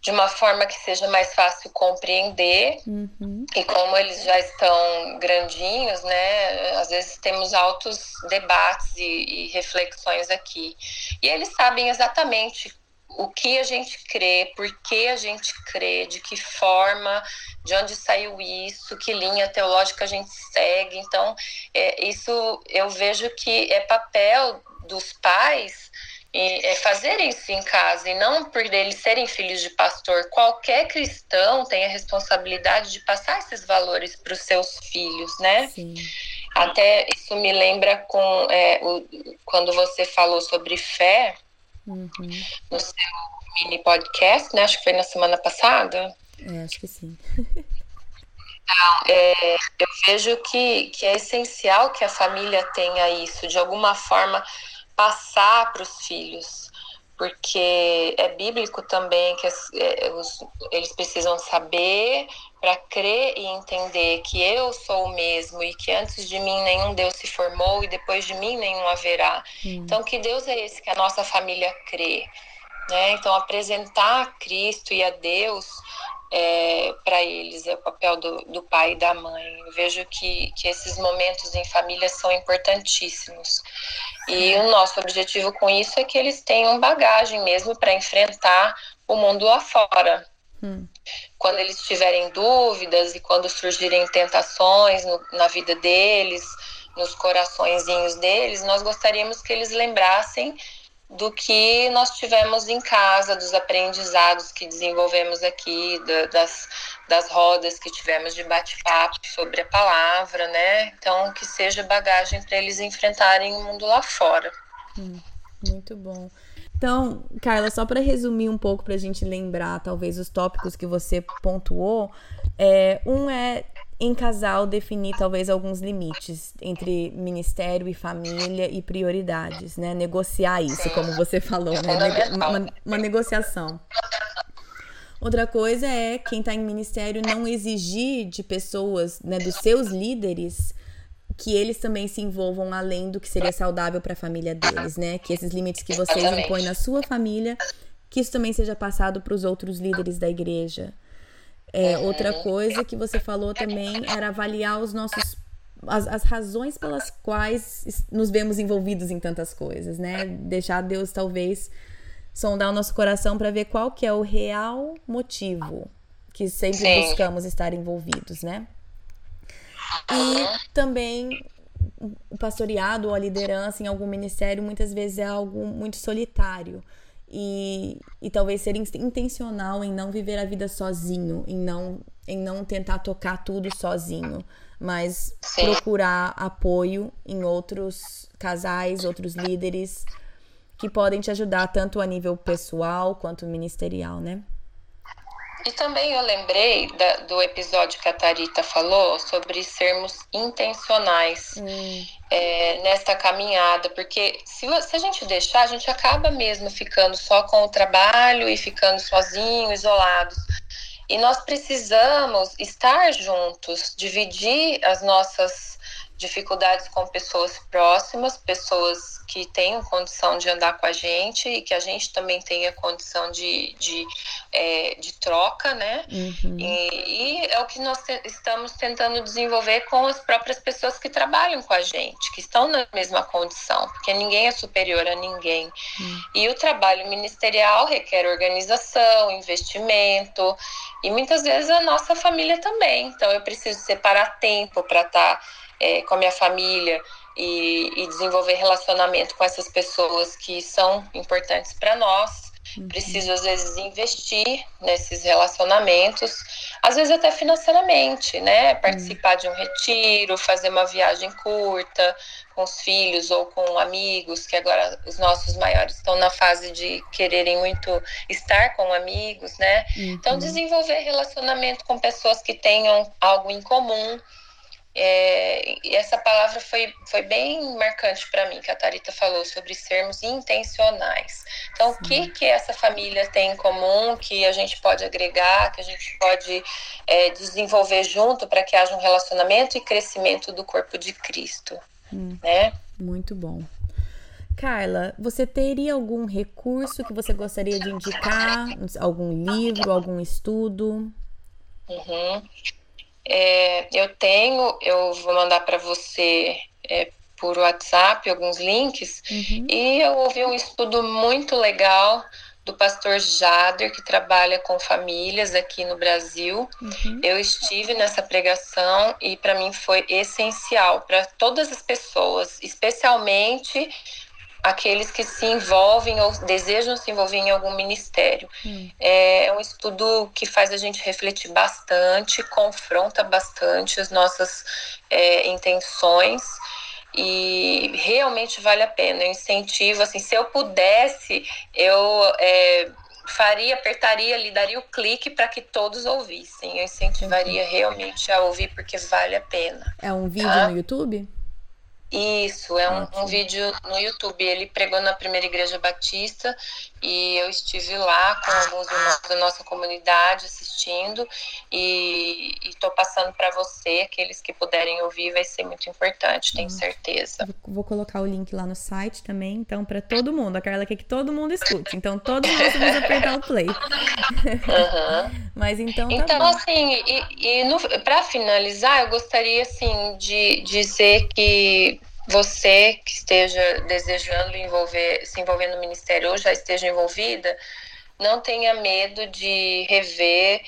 B: de uma forma que seja mais fácil compreender. Uhum. E como eles já estão grandinhos, né? Às vezes temos altos debates e, e reflexões aqui. E eles sabem exatamente o que a gente crê, por que a gente crê, de que forma, de onde saiu isso, que linha teológica a gente segue. Então, é, isso eu vejo que é papel dos pais é fazer isso em casa e não por eles serem filhos de pastor. Qualquer cristão tem a responsabilidade de passar esses valores para os seus filhos, né? Sim. Até isso me lembra com é, o, quando você falou sobre fé, uhum. no seu mini podcast, né? Acho que foi na semana passada.
A: É, acho que sim.
B: Então, é, eu vejo que, que é essencial que a família tenha isso, de alguma forma passar para os filhos, porque é bíblico também que as, é, os, eles precisam saber para crer e entender que eu sou o mesmo e que antes de mim nenhum Deus se formou e depois de mim nenhum haverá. Hum. Então, que Deus é esse que a nossa família crê? Né? Então, apresentar Cristo e a Deus é, para eles, é o papel do, do, pai e da mãe. Eu vejo que, que esses momentos em família são importantíssimos. E o nosso objetivo com isso é que eles tenham bagagem mesmo para enfrentar o mundo lá fora. Hum. Quando eles tiverem dúvidas e quando surgirem tentações no, na vida deles, nos coraçõezinhos deles, nós gostaríamos que eles lembrassem do que nós tivemos em casa, dos aprendizados que desenvolvemos aqui, das, das rodas que tivemos de bate-papo sobre a palavra, né? Então, que seja bagagem para eles enfrentarem o mundo lá fora.
A: Hum, muito bom. Então, Carla, só para resumir um pouco para a gente lembrar, talvez, os tópicos que você pontuou, é, um é em casal definir talvez alguns limites entre ministério e família e prioridades, né? Negociar isso, como você falou, né? Uma, uma negociação. Outra coisa é quem está em ministério não exigir de pessoas, né, dos seus líderes, que eles também se envolvam além do que seria saudável para a família deles, né? Que esses limites que vocês impõem na sua família, que isso também seja passado para os outros líderes da igreja. É, outra coisa que você falou também era avaliar os nossos as, as, razões pelas quais nos vemos envolvidos em tantas coisas, né? Deixar Deus talvez sondar o nosso coração para ver qual que é o real motivo que sempre Sim. buscamos estar envolvidos, né? E também o pastoreado ou a liderança em algum ministério muitas vezes é algo muito solitário e, e talvez ser intencional em não viver a vida sozinho, em não, em não tentar tocar tudo sozinho, mas Sim. procurar apoio em outros casais, outros líderes que podem te ajudar tanto a nível pessoal quanto ministerial, né?
B: E também eu lembrei da, do episódio que a Tarita falou sobre sermos intencionais hum. é, nesta caminhada, porque se, se a gente deixar, a gente acaba mesmo ficando só com o trabalho e ficando sozinho, isolados. E nós precisamos estar juntos, dividir as nossas dificuldades com pessoas próximas, pessoas que tenham condição de andar com a gente e que a gente também tenha condição de, de, é, de troca, né? Uhum. E, e, é o que nós te, estamos tentando desenvolver com as próprias pessoas que trabalham com a gente, que estão na mesma condição, porque ninguém é superior a ninguém. Uhum. E o trabalho ministerial requer organização, investimento e muitas vezes a nossa família também. Então eu preciso separar tempo para estar tá, é, com a minha família e, e desenvolver relacionamento com essas pessoas que são importantes para nós. Uhum. Preciso, às vezes, investir nesses relacionamentos, às vezes até financeiramente, né? Participar uhum. de um retiro, fazer uma viagem curta com os filhos ou com amigos, que agora os nossos maiores estão na fase de quererem muito estar com amigos, né? Então, uhum. Então, desenvolver relacionamento com pessoas que tenham algo em comum é, e essa palavra foi, foi bem marcante para mim, que a Tarita falou sobre sermos intencionais. Então, Sim. o que, que essa família tem em comum, que a gente pode agregar, que a gente pode é, desenvolver junto para que haja um relacionamento e crescimento do corpo de Cristo. Hum, né?
A: Muito bom. Carla, você teria algum recurso que você gostaria de indicar? Algum livro, algum estudo?
B: Uhum. É, eu tenho, eu vou mandar para você é, por WhatsApp alguns links. Uhum. E eu ouvi um estudo muito legal do pastor Jader, que trabalha com famílias aqui no Brasil. Uhum. Eu estive nessa pregação e para mim foi essencial para todas as pessoas, especialmente aqueles que se envolvem ou desejam se envolver em algum ministério. Hum. É um estudo que faz a gente refletir bastante, confronta bastante as nossas é, intenções e realmente vale a pena. Eu incentivo, assim, se eu pudesse, eu é, faria, apertaria ali, daria o clique para que todos ouvissem. Eu incentivaria uhum. realmente a ouvir, porque vale a pena.
A: É um vídeo tá? no YouTube?
B: Isso, é um, um, vídeo no YouTube. Ele pregou na primeira igreja batista e eu estive lá com alguns da nossa comunidade assistindo e estou passando para você, aqueles que puderem ouvir, vai ser muito importante, tenho certeza.
A: Vou colocar o link lá no site também, então, para todo mundo. A Carla quer que todo mundo escute, então todo mundo precisa apertar o play. Uhum. Mas então. Tá
B: então, bom. assim, e, e para finalizar, eu gostaria, assim, de dizer que você que esteja desejando envolver, se envolver no ministério ou já esteja envolvida, não tenha medo de rever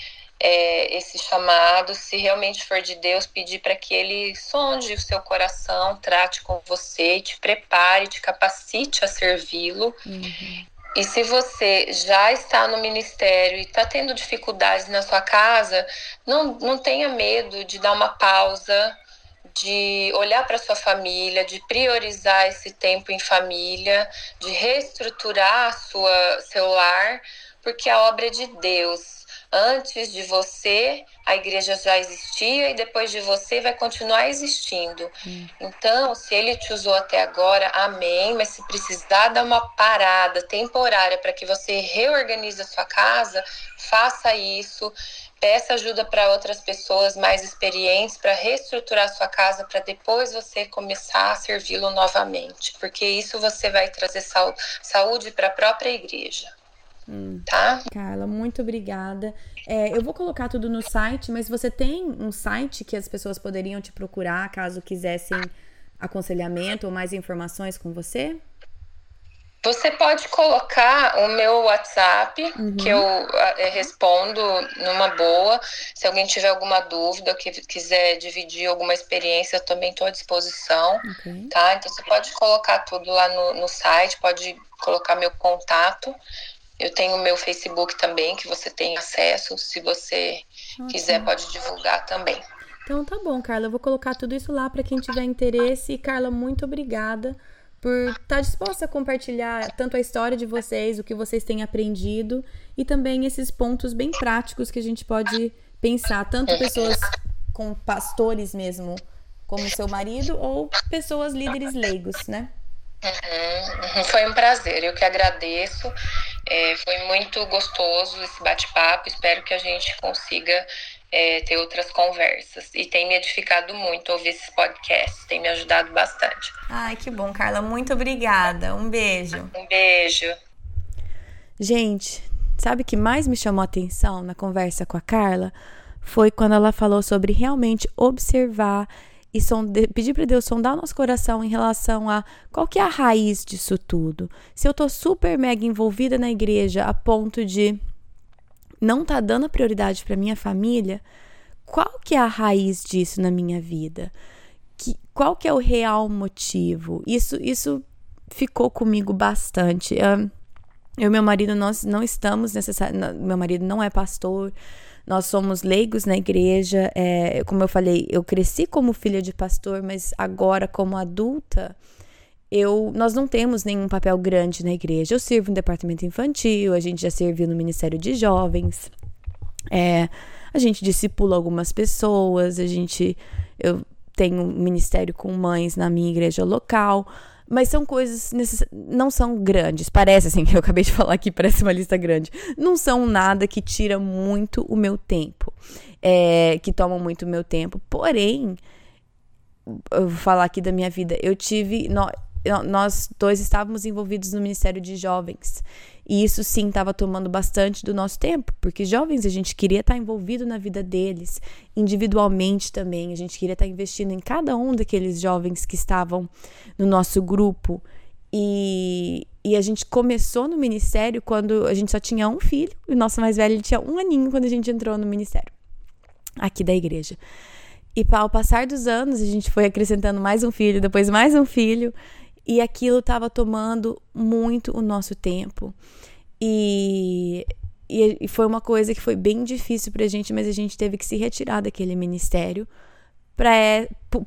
B: é, esse chamado, se realmente for de Deus, pedir para que Ele sonde o seu coração, trate com você, te prepare, te capacite a servi-lo. Uhum. E se você já está no ministério e está tendo dificuldades na sua casa, não, não tenha medo de dar uma pausa, de olhar para sua família, de priorizar esse tempo em família, de reestruturar a sua seu lar, porque a obra é de Deus. Antes de você, a igreja já existia e depois de você vai continuar existindo. Hum. Então, se ele te usou até agora, amém. Mas se precisar dar uma parada temporária para que você reorganize a sua casa, faça isso. Peça ajuda para outras pessoas mais experientes para reestruturar sua casa para depois você começar a servi-lo novamente, porque isso você vai trazer saúde para a própria igreja. Hum. Tá?
A: Carla, muito obrigada. É, eu vou colocar tudo no site, mas você tem um site que as pessoas poderiam te procurar caso quisessem aconselhamento ou mais informações com você?
B: Você pode colocar o meu WhatsApp, uhum. que eu é, respondo numa boa. Se alguém tiver alguma dúvida, que quiser dividir alguma experiência, eu também estou à disposição, okay. tá? Então você pode colocar tudo lá no, no site, pode colocar meu contato. Eu tenho o meu Facebook também, que você tem acesso. Se você okay. quiser, pode divulgar também.
A: Então tá bom, Carla. Eu vou colocar tudo isso lá para quem tiver interesse. E, Carla, muito obrigada por estar tá disposta a compartilhar tanto a história de vocês, o que vocês têm aprendido e também esses pontos bem práticos que a gente pode pensar, tanto pessoas com pastores mesmo, como seu marido, ou pessoas líderes leigos, né?
B: Uhum, foi um prazer, eu que agradeço. É, foi muito gostoso esse bate-papo. Espero que a gente consiga é, ter outras conversas. E tem me edificado muito ouvir esses podcasts, tem me ajudado bastante.
A: Ai, que bom, Carla. Muito obrigada. Um beijo.
B: Um beijo.
A: Gente, sabe o que mais me chamou a atenção na conversa com a Carla? Foi quando ela falou sobre realmente observar e sonde... pedir para Deus sondar o nosso coração em relação a qual que é a raiz disso tudo. Se eu tô super mega envolvida na igreja a ponto de não tá dando prioridade para minha família, qual que é a raiz disso na minha vida? Que, qual que é o real motivo? Isso, isso ficou comigo bastante. Eu e meu marido, nós não estamos necessariamente. Meu marido não é pastor, nós somos leigos na igreja. É, como eu falei, eu cresci como filha de pastor, mas agora, como adulta, eu, nós não temos nenhum papel grande na igreja. Eu sirvo no departamento infantil, a gente já serviu no Ministério de Jovens, é, a gente discipula algumas pessoas, a gente. Eu tenho um ministério com mães na minha igreja local, mas são coisas necess... não são grandes. Parece assim que eu acabei de falar aqui, parece uma lista grande. Não são nada que tira muito o meu tempo, é, que tomam muito o meu tempo. Porém, eu vou falar aqui da minha vida. Eu tive nós dois estávamos envolvidos no Ministério de Jovens. E isso sim estava tomando bastante do nosso tempo, porque jovens a gente queria estar envolvido na vida deles, individualmente também. A gente queria estar investindo em cada um daqueles jovens que estavam no nosso grupo. E, e a gente começou no ministério quando a gente só tinha um filho, e o nosso mais velho tinha um aninho quando a gente entrou no ministério, aqui da igreja. E ao passar dos anos, a gente foi acrescentando mais um filho, depois mais um filho, e aquilo estava tomando muito o nosso tempo. E, e, foi uma coisa que foi bem difícil para a gente, mas a gente teve que se retirar daquele ministério pra,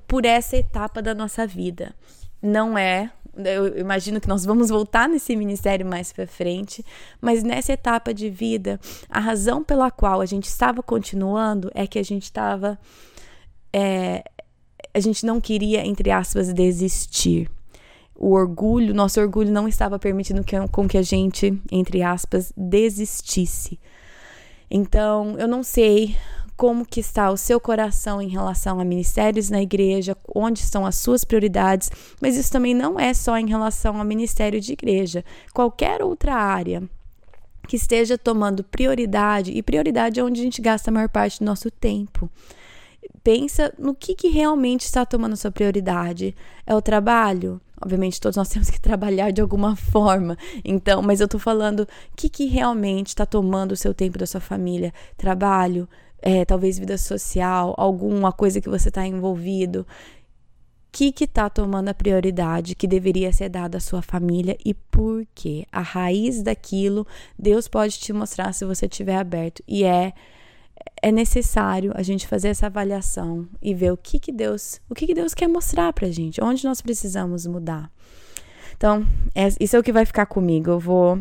A: por essa etapa da nossa vida. Não é eu imagino que nós vamos voltar nesse ministério mais para frente, mas nessa etapa de vida, a razão pela qual a gente estava continuando é que a gente estava. É, a gente não queria, entre aspas, desistir. O orgulho, nosso orgulho não estava permitindo que, com que a gente, entre aspas, desistisse. Então, eu não sei como que está o seu coração em relação a ministérios na igreja, onde estão as suas prioridades, mas isso também não é só em relação ao ministério de igreja. Qualquer outra área que esteja tomando prioridade, e prioridade é onde a gente gasta a maior parte do nosso tempo. Pensa no que, que realmente está tomando sua prioridade. É o trabalho? Obviamente, todos nós temos que trabalhar de alguma forma. Então, mas eu tô falando o que, que realmente está tomando o seu tempo da sua família? Trabalho, é, talvez vida social, alguma coisa que você está envolvido. O que está tomando a prioridade que deveria ser dada à sua família e por quê? A raiz daquilo, Deus pode te mostrar se você estiver aberto. E é é necessário a gente fazer essa avaliação e ver o que, que Deus, o que, que Deus quer mostrar pra gente, onde nós precisamos mudar. Então, é, isso é o que vai ficar comigo. Eu vou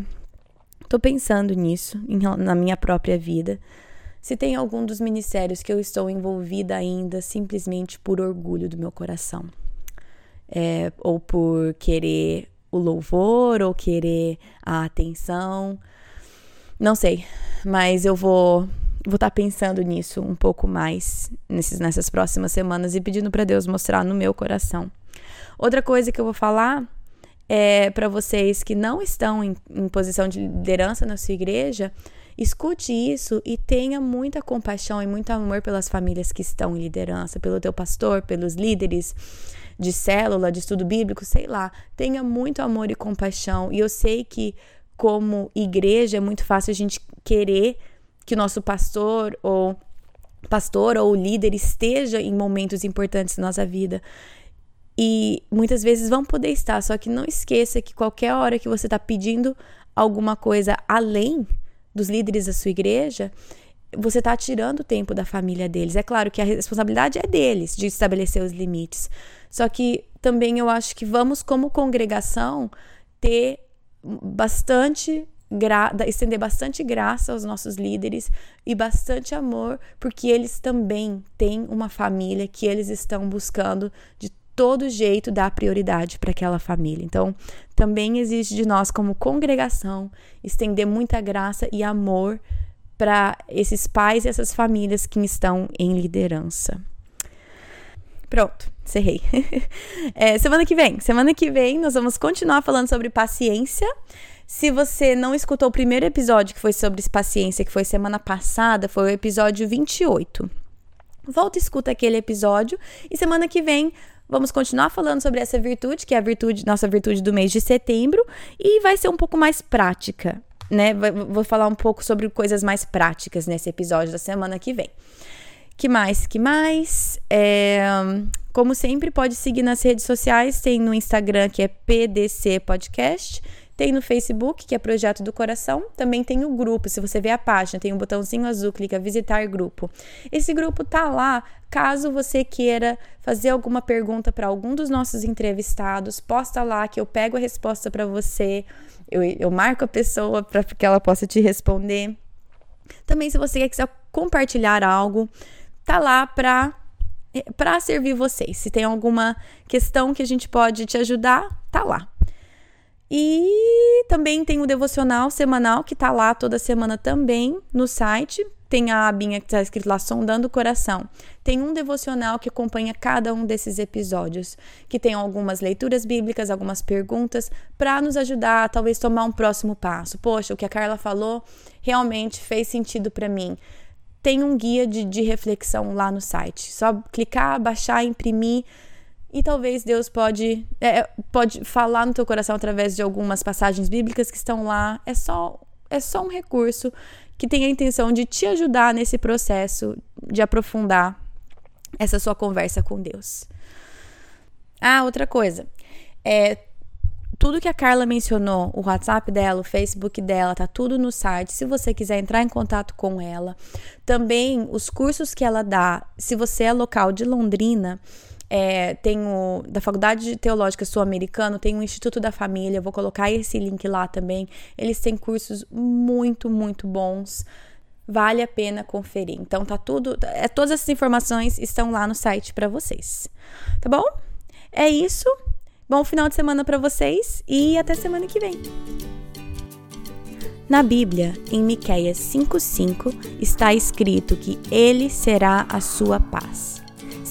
A: tô pensando nisso em, na minha própria vida se tem algum dos ministérios que eu estou envolvida ainda simplesmente por orgulho do meu coração, é, ou por querer o louvor, ou querer a atenção, não sei, mas eu vou vou estar tá pensando nisso um pouco mais nesses, nessas próximas semanas e pedindo para Deus mostrar no meu coração. Outra coisa que eu vou falar é para vocês que não estão em, em posição de liderança na sua igreja Escute isso e tenha muita compaixão e muito amor pelas famílias que estão em liderança, pelo teu pastor, pelos líderes de célula, de estudo bíblico, sei lá. Tenha muito amor e compaixão. E eu sei que, como igreja, é muito fácil a gente querer que nosso pastor ou pastor ou líder esteja em momentos importantes da nossa vida. E muitas vezes vão poder estar, só que não esqueça que qualquer hora que você está pedindo alguma coisa além dos líderes da sua igreja, você está tirando o tempo da família deles. É claro que a responsabilidade é deles de estabelecer os limites. Só que também eu acho que vamos, como congregação, ter bastante gra estender bastante graça aos nossos líderes e bastante amor, porque eles também têm uma família que eles estão buscando de todo jeito dar prioridade para aquela família. Então, também exige de nós, como congregação, estender muita graça e amor para esses pais e essas famílias que estão em liderança. Pronto, encerrei. é, semana que vem, semana que vem nós vamos continuar falando sobre paciência. Se você não escutou o primeiro episódio que foi sobre paciência, que foi semana passada, foi o episódio 28. Volta e escuta aquele episódio e semana que vem Vamos continuar falando sobre essa virtude, que é a virtude, nossa virtude do mês de setembro, e vai ser um pouco mais prática, né? Vou falar um pouco sobre coisas mais práticas nesse episódio da semana que vem. Que mais? Que mais? É, como sempre, pode seguir nas redes sociais. Tem no Instagram que é PDC Podcast tem no Facebook, que é Projeto do Coração. Também tem o grupo. Se você ver a página, tem um botãozinho azul, clica visitar grupo. Esse grupo tá lá caso você queira fazer alguma pergunta para algum dos nossos entrevistados. Posta lá que eu pego a resposta para você. Eu, eu marco a pessoa para que ela possa te responder. Também, se você quiser compartilhar algo, tá lá para para servir vocês. Se tem alguma questão que a gente pode te ajudar, tá lá. E também tem o devocional semanal que tá lá toda semana também no site. Tem a abinha que está escrito lá Sondando o Coração. Tem um devocional que acompanha cada um desses episódios, que tem algumas leituras bíblicas, algumas perguntas, para nos ajudar a talvez tomar um próximo passo. Poxa, o que a Carla falou realmente fez sentido para mim tem um guia de, de, reflexão lá no site. Só clicar, baixar, imprimir, e talvez Deus pode, é, pode falar no teu coração através de algumas passagens bíblicas que estão lá. É só, é só um recurso que tem a intenção de te ajudar nesse processo de aprofundar essa sua conversa com Deus. Ah, outra coisa. É, tudo que a Carla mencionou, o WhatsApp dela, o Facebook dela, tá tudo no site. Se você quiser entrar em contato com ela, também os cursos que ela dá, se você é local de Londrina, É, tenho da Faculdade Teológica Sul-Americano, tem o Instituto da Família, vou colocar esse link lá também. Eles têm cursos muito, muito bons. Vale a pena conferir. Então tá tudo, é, todas essas informações estão lá no site para vocês. Tá bom? É isso. Bom final de semana para vocês e até semana que vem. Na Bíblia, em Miqueias 5:5, está escrito que ele será a sua paz.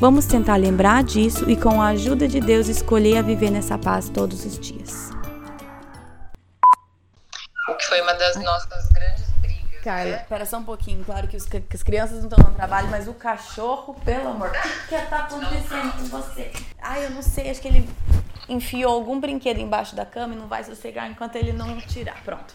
A: Vamos tentar lembrar disso e, com a ajuda de Deus, escolher a viver nessa paz todos os dias.
B: O que foi uma das nossas grandes brigas.
A: Carla, né? espera só um pouquinho. Claro que, os, que as crianças não estão no trabalho, mas o cachorro, pelo amor. O que está acontecendo com você? Ai, eu não sei, acho que ele enfiou algum brinquedo embaixo da cama e não vai sossegar enquanto ele não tirar. Pronto.